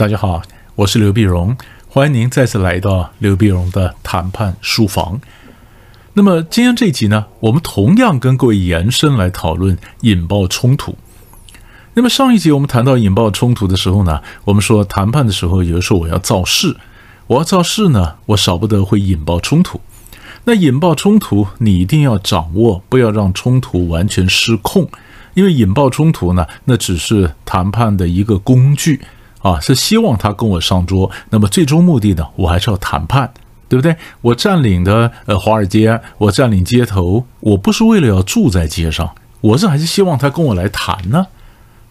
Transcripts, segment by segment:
大家好，我是刘碧荣，欢迎您再次来到刘碧荣的谈判书房。那么今天这一集呢，我们同样跟各位延伸来讨论引爆冲突。那么上一集我们谈到引爆冲突的时候呢，我们说谈判的时候，有的时候我要造势，我要造势呢，我少不得会引爆冲突。那引爆冲突，你一定要掌握，不要让冲突完全失控，因为引爆冲突呢，那只是谈判的一个工具。啊，是希望他跟我上桌，那么最终目的呢，我还是要谈判，对不对？我占领的呃华尔街，我占领街头，我不是为了要住在街上，我是还是希望他跟我来谈呢，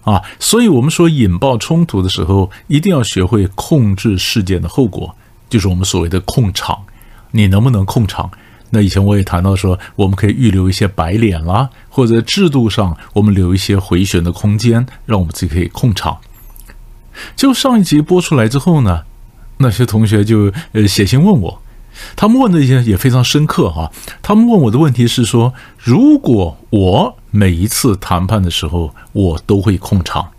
啊，所以我们说引爆冲突的时候，一定要学会控制事件的后果，就是我们所谓的控场，你能不能控场？那以前我也谈到说，我们可以预留一些白脸啦，或者制度上我们留一些回旋的空间，让我们自己可以控场。就上一集播出来之后呢，那些同学就呃写信问我，他们问的一些也非常深刻哈。他们问我的问题是说，如果我每一次谈判的时候，我都会控场，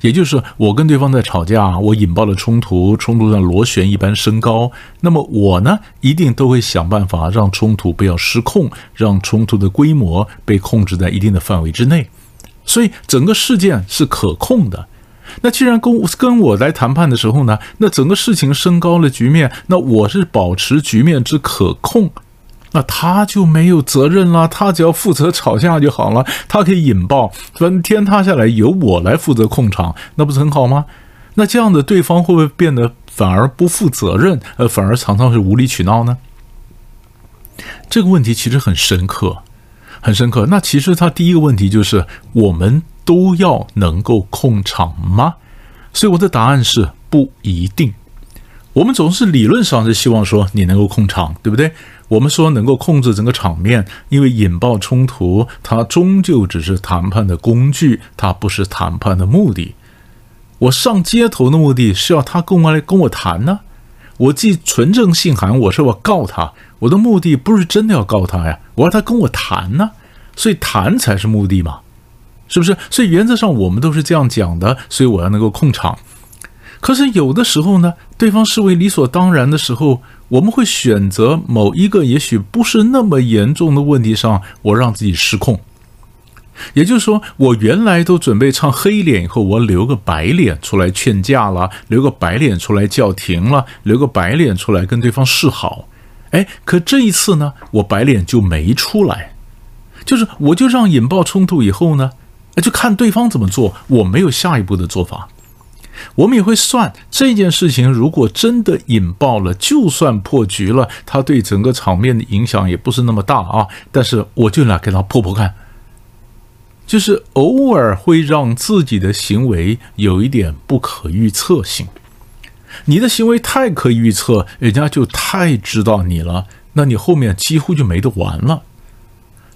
也就是我跟对方在吵架，我引爆了冲突，冲突像螺旋一般升高，那么我呢一定都会想办法让冲突不要失控，让冲突的规模被控制在一定的范围之内，所以整个事件是可控的。那既然跟跟我来谈判的时候呢，那整个事情升高了局面，那我是保持局面之可控，那他就没有责任了，他只要负责吵架就好了，他可以引爆，分天塌下来由我来负责控场，那不是很好吗？那这样的对方会不会变得反而不负责任，呃，反而常常是无理取闹呢？这个问题其实很深刻，很深刻。那其实他第一个问题就是我们。都要能够控场吗？所以我的答案是不一定。我们总是理论上是希望说你能够控场，对不对？我们说能够控制整个场面，因为引爆冲突，它终究只是谈判的工具，它不是谈判的目的。我上街头的目的是要他跟我来跟我谈呢。我寄纯正信函，我说我告他，我的目的不是真的要告他呀，我要他跟我谈呢。所以谈才是目的嘛。是不是？所以原则上我们都是这样讲的。所以我要能够控场。可是有的时候呢，对方视为理所当然的时候，我们会选择某一个也许不是那么严重的问题上，我让自己失控。也就是说，我原来都准备唱黑脸，以后我留个白脸出来劝架了，留个白脸出来叫停了，留个白脸出来跟对方示好。哎，可这一次呢，我白脸就没出来，就是我就让引爆冲突以后呢。那就看对方怎么做，我没有下一步的做法。我们也会算这件事情，如果真的引爆了，就算破局了，它对整个场面的影响也不是那么大啊。但是我就来给他破破看，就是偶尔会让自己的行为有一点不可预测性。你的行为太可预测，人家就太知道你了，那你后面几乎就没得玩了。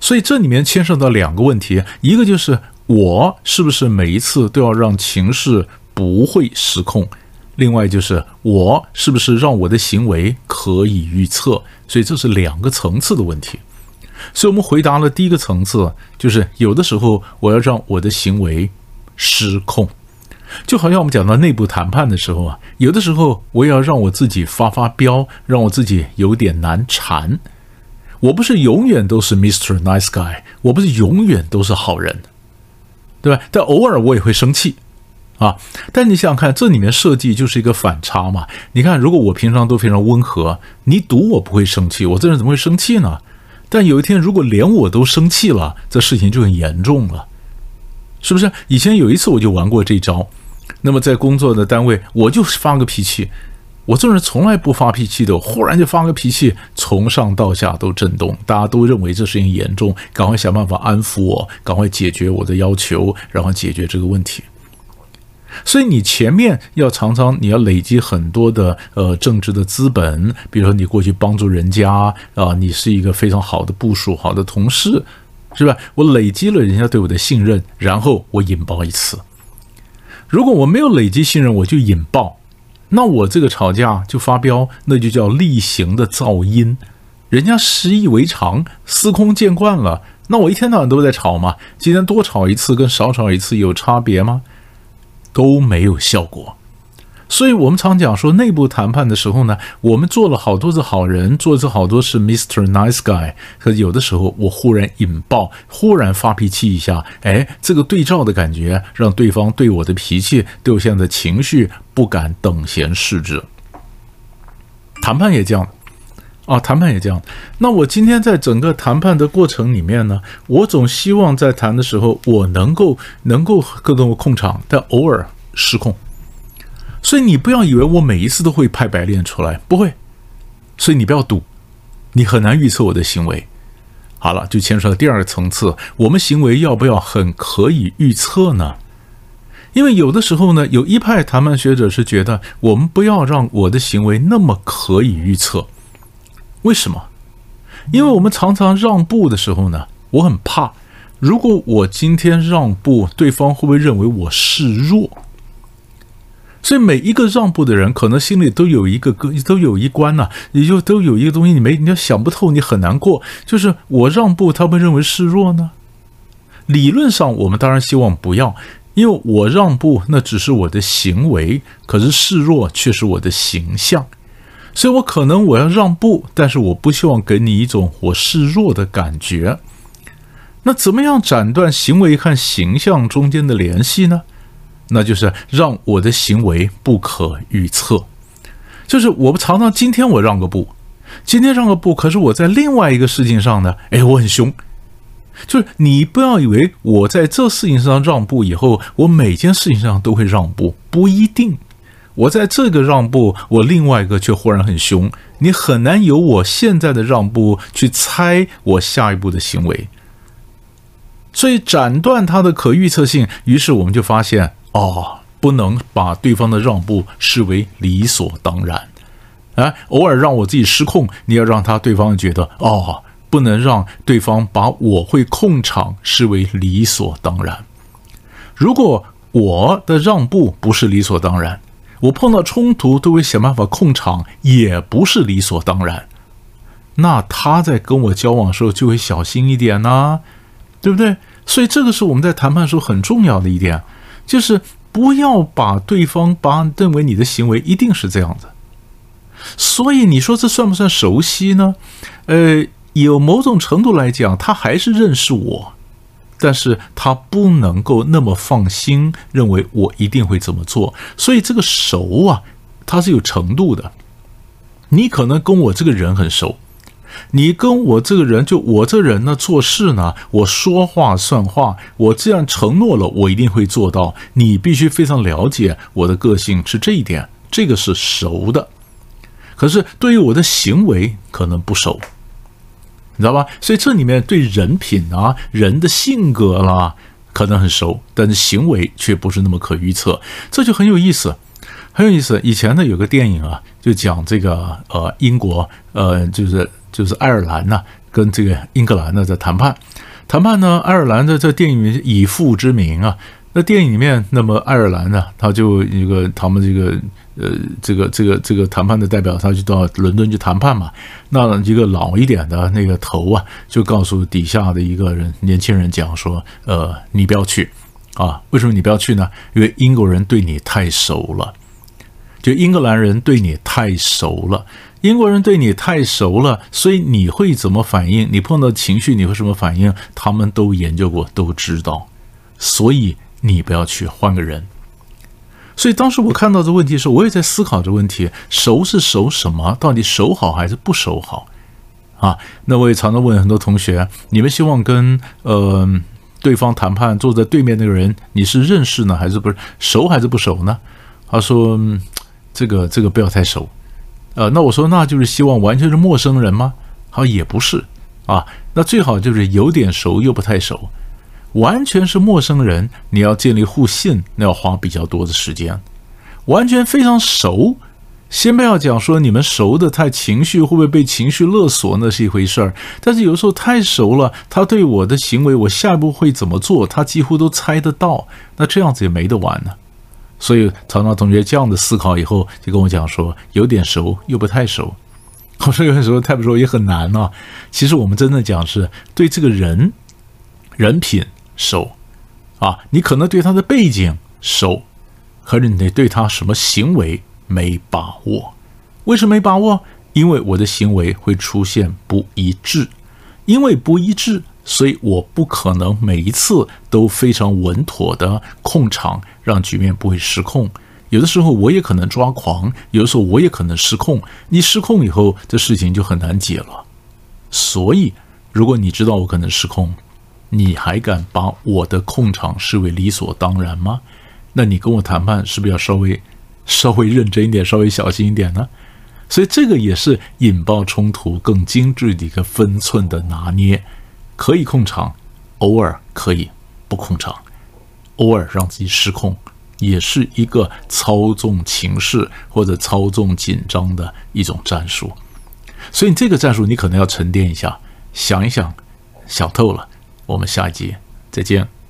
所以这里面牵涉到两个问题，一个就是。我是不是每一次都要让情势不会失控？另外就是我是不是让我的行为可以预测？所以这是两个层次的问题。所以我们回答了第一个层次，就是有的时候我要让我的行为失控，就好像我们讲到内部谈判的时候啊，有的时候我也要让我自己发发飙，让我自己有点难缠。我不是永远都是 Mr. Nice Guy，我不是永远都是好人。对吧？但偶尔我也会生气，啊！但你想想看，这里面设计就是一个反差嘛。你看，如果我平常都非常温和，你赌我不会生气，我这人怎么会生气呢？但有一天，如果连我都生气了，这事情就很严重了，是不是？以前有一次我就玩过这招，那么在工作的单位，我就发个脾气。我这人从来不发脾气的，我忽然就发个脾气，从上到下都震动，大家都认为这事情严重，赶快想办法安抚我，赶快解决我的要求，然后解决这个问题。所以你前面要常常你要累积很多的呃政治的资本，比如说你过去帮助人家啊，你是一个非常好的部署、好的同事，是吧？我累积了人家对我的信任，然后我引爆一次。如果我没有累积信任，我就引爆。那我这个吵架就发飙，那就叫例行的噪音，人家习以为常，司空见惯了。那我一天到晚都在吵嘛，今天多吵一次跟少吵一次有差别吗？都没有效果。所以我们常讲说，内部谈判的时候呢，我们做了好多是好人，做了好多是 Mr. Nice Guy，可有的时候我忽然引爆，忽然发脾气一下，哎，这个对照的感觉，让对方对我的脾气、对我现在的情绪不敢等闲视之。谈判也这样，啊，谈判也这样。那我今天在整个谈判的过程里面呢，我总希望在谈的时候，我能够能够各种控场，但偶尔失控。所以你不要以为我每一次都会派白练出来，不会。所以你不要赌，你很难预测我的行为。好了，就牵扯到第二个层次，我们行为要不要很可以预测呢？因为有的时候呢，有一派谈判学者是觉得我们不要让我的行为那么可以预测。为什么？因为我们常常让步的时候呢，我很怕，如果我今天让步，对方会不会认为我示弱？所以每一个让步的人，可能心里都有一个个，都有一关呐，也就都有一个东西，你没，你要想不透，你很难过。就是我让步，他们认为示弱呢？理论上，我们当然希望不要，因为我让步，那只是我的行为，可是示弱却是我的形象。所以我可能我要让步，但是我不希望给你一种我示弱的感觉。那怎么样斩断行为和形象中间的联系呢？那就是让我的行为不可预测，就是我们常常今天我让个步，今天让个步，可是我在另外一个事情上呢，哎，我很凶。就是你不要以为我在这事情上让步以后，我每件事情上都会让步，不一定。我在这个让步，我另外一个却忽然很凶，你很难由我现在的让步去猜我下一步的行为。所以斩断它的可预测性，于是我们就发现。哦，不能把对方的让步视为理所当然，啊，偶尔让我自己失控，你要让他对方觉得哦，不能让对方把我会控场视为理所当然。如果我的让步不是理所当然，我碰到冲突都会想办法控场，也不是理所当然，那他在跟我交往的时候就会小心一点呢，对不对？所以这个是我们在谈判时候很重要的一点。就是不要把对方把认为你的行为一定是这样的，所以你说这算不算熟悉呢？呃，有某种程度来讲，他还是认识我，但是他不能够那么放心，认为我一定会这么做。所以这个熟啊，它是有程度的。你可能跟我这个人很熟。你跟我这个人，就我这人呢，做事呢，我说话算话，我这样承诺了，我一定会做到。你必须非常了解我的个性，是这一点，这个是熟的。可是对于我的行为，可能不熟，你知道吧？所以这里面对人品啊、人的性格啦，可能很熟，但是行为却不是那么可预测，这就很有意思。很有意思。以前呢，有个电影啊，就讲这个呃，英国呃，就是。就是爱尔兰呢，跟这个英格兰呢在谈判，谈判呢，爱尔兰的这电影以父之名啊，那电影里面，那么爱尔兰呢，他就一个他们这个呃，这个这个这个谈判的代表，他就到伦敦去谈判嘛。那一个老一点的那个头啊，就告诉底下的一个人年轻人讲说，呃，你不要去啊，为什么你不要去呢？因为英国人对你太熟了，就英格兰人对你太熟了。英国人对你太熟了，所以你会怎么反应？你碰到情绪你会什么反应？他们都研究过，都知道。所以你不要去，换个人。所以当时我看到这问题的时候，我也在思考这问题：熟是熟什么？到底熟好还是不熟好？啊，那我也常常问很多同学：你们希望跟呃对方谈判，坐在对面那个人，你是认识呢，还是不是熟还是不熟呢？他说：这个这个不要太熟。呃，那我说，那就是希望完全是陌生人吗？好，也不是啊。那最好就是有点熟又不太熟，完全是陌生人，你要建立互信，那要花比较多的时间。完全非常熟，先不要讲说你们熟的太情绪会不会被情绪勒索，那是一回事儿。但是有时候太熟了，他对我的行为，我下一步会怎么做，他几乎都猜得到。那这样子也没得玩呢。所以，常常同学这样的思考以后，就跟我讲说，有点熟又不太熟。我说有的时候太不熟也很难啊。其实我们真的讲是对这个人人品熟啊，你可能对他的背景熟，和你对他什么行为没把握。为什么没把握？因为我的行为会出现不一致，因为不一致，所以我不可能每一次都非常稳妥的控场，让局面不会失控。有的时候我也可能抓狂，有的时候我也可能失控。你失控以后，这事情就很难解了。所以，如果你知道我可能失控，你还敢把我的控场视为理所当然吗？那你跟我谈判是不是要稍微稍微认真一点，稍微小心一点呢？所以这个也是引爆冲突更精致的一个分寸的拿捏，可以控场，偶尔可以不控场，偶尔让自己失控，也是一个操纵情势或者操纵紧张的一种战术。所以这个战术你可能要沉淀一下，想一想，想透了。我们下一集再见。